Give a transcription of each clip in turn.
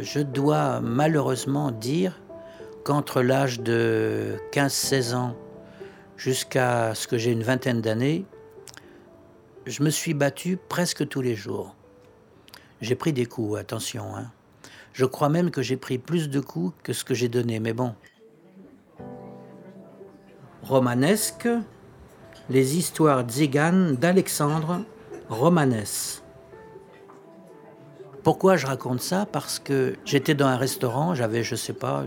Je dois malheureusement dire qu'entre l'âge de 15-16 ans jusqu'à ce que j'ai une vingtaine d'années, je me suis battu presque tous les jours. J'ai pris des coups, attention. Hein. Je crois même que j'ai pris plus de coups que ce que j'ai donné, mais bon. Romanesque, les histoires tziganes d'Alexandre Romanès. Pourquoi je raconte ça? Parce que j'étais dans un restaurant, j'avais, je sais pas,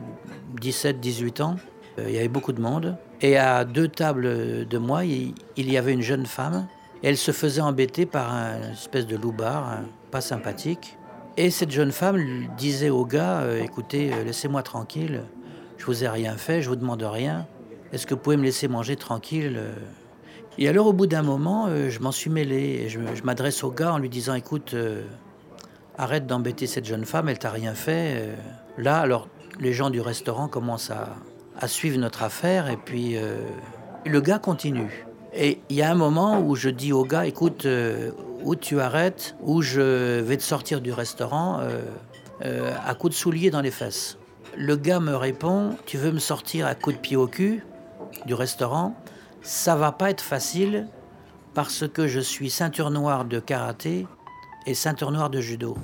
17, 18 ans. Euh, il y avait beaucoup de monde. Et à deux tables de moi, il, y avait une jeune femme. elle se faisait embêter par un espèce de loupard, pas sympathique. Et cette jeune femme disait au gars euh, Écoutez, euh, laissez-moi tranquille, je vous ai rien fait, je vous demande rien. Est-ce que vous pouvez me laisser manger tranquille Et alors, au bout d'un moment, je m'en suis mêlé. Et je, m'adresse au gars en lui disant Écoute, arrête d'embêter cette jeune femme, elle t'a rien fait. Là, alors, les gens du restaurant commencent à, suivre notre affaire et puis euh, le gars continue. Et il y a un moment où je dis au gars, écoute, euh, où tu arrêtes, ou je vais te sortir du restaurant euh, à coups de soulier dans les fesses. Le gars me répond, tu veux me sortir à coups de pied au cul du restaurant? Ça va pas être facile parce que je suis ceinture noire de karaté et ceinture noire de judo.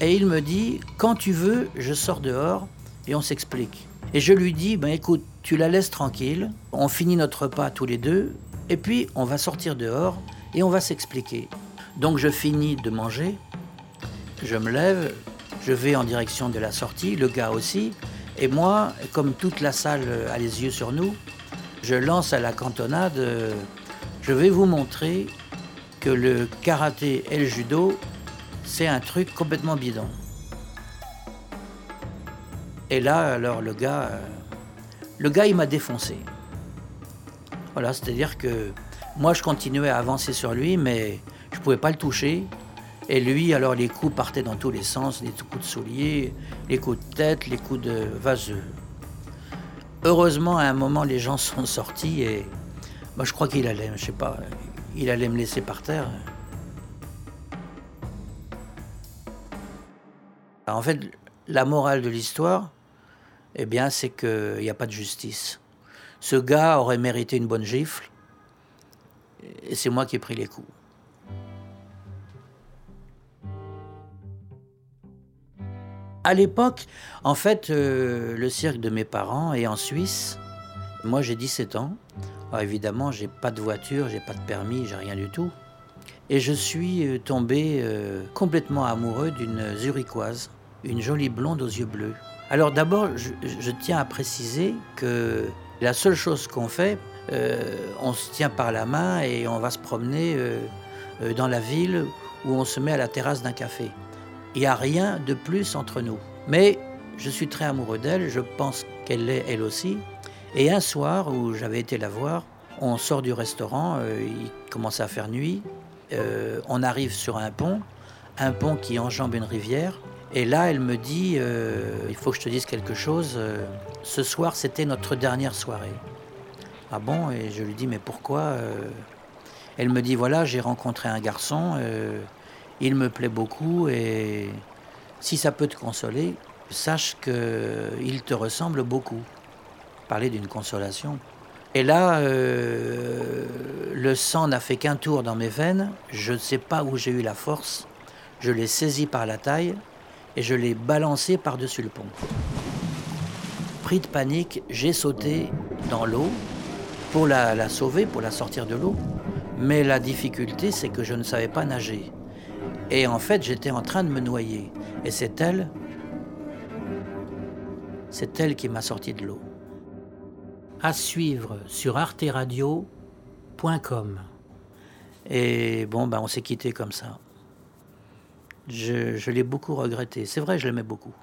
Et il me dit, quand tu veux, je sors dehors et on s'explique. Et je lui dis, ben écoute, tu la laisses tranquille, on finit notre repas tous les deux, et puis on va sortir dehors et on va s'expliquer. Donc je finis de manger, je me lève, je vais en direction de la sortie, le gars aussi, et moi, comme toute la salle a les yeux sur nous, je lance à la cantonade, je vais vous montrer le karaté et le judo, c'est un truc complètement bidon. Et là, alors le gars, euh, le gars, il m'a défoncé. Voilà, c'est-à-dire que moi, je continuais à avancer sur lui, mais je pouvais pas le toucher. Et lui, alors les coups partaient dans tous les sens, les coups de souliers, les coups de tête, les coups de vaseux. Heureusement, à un moment, les gens sont sortis et moi, je crois qu'il allait, je sais pas, il allait me laisser par terre. en fait, la morale de l'histoire, eh bien, c'est qu'il n'y a pas de justice. Ce gars aurait mérité une bonne gifle, et c'est moi qui ai pris les coups. À l'époque, en fait, euh, le cirque de mes parents est en Suisse. Moi, j'ai 17 ans. Alors, évidemment, j'ai pas de voiture, j'ai pas de permis, j'ai rien du tout. Et je suis euh, tombé euh, complètement amoureux d'une zurichoise, une jolie blonde aux yeux bleus. Alors d'abord, je, tiens à préciser que la seule chose qu'on fait, euh, on se tient par la main et on va se promener dans la ville où on se met à la terrasse d'un café. Il n'y a rien de plus entre nous. Mais je suis très amoureux d'elle, je pense qu'elle l'est elle aussi. Et un soir où j'avais été la voir, on sort du restaurant, il commence à faire nuit, on arrive sur un pont, un pont qui enjambe une rivière, et là, elle me dit, euh, il faut que je te dise quelque chose, euh, ce soir c'était notre dernière soirée. Ah bon? Et je lui dis, mais pourquoi euh? Elle me dit, voilà, j'ai rencontré un garçon, il me plaît beaucoup, et si ça peut te consoler, sache qu'il te ressemble beaucoup. Parler d'une consolation. Et là, le sang n'a fait qu'un tour dans mes veines, je ne sais pas où j'ai eu la force, je l'ai saisi par la taille, et je l'ai balancé par-dessus le pont. Pris de panique, j'ai sauté dans l'eau pour la, sauver, pour la sortir de l'eau. Mais la difficulté, c'est que je ne savais pas nager. Et en fait, j'étais en train de me noyer. Et c'est elle, c'est elle qui m'a sorti de l'eau. À suivre sur arteradio.com. Et bon, ben, on s'est quitté comme ça je, l'ai beaucoup regretté. C'est vrai, je l'aimais beaucoup.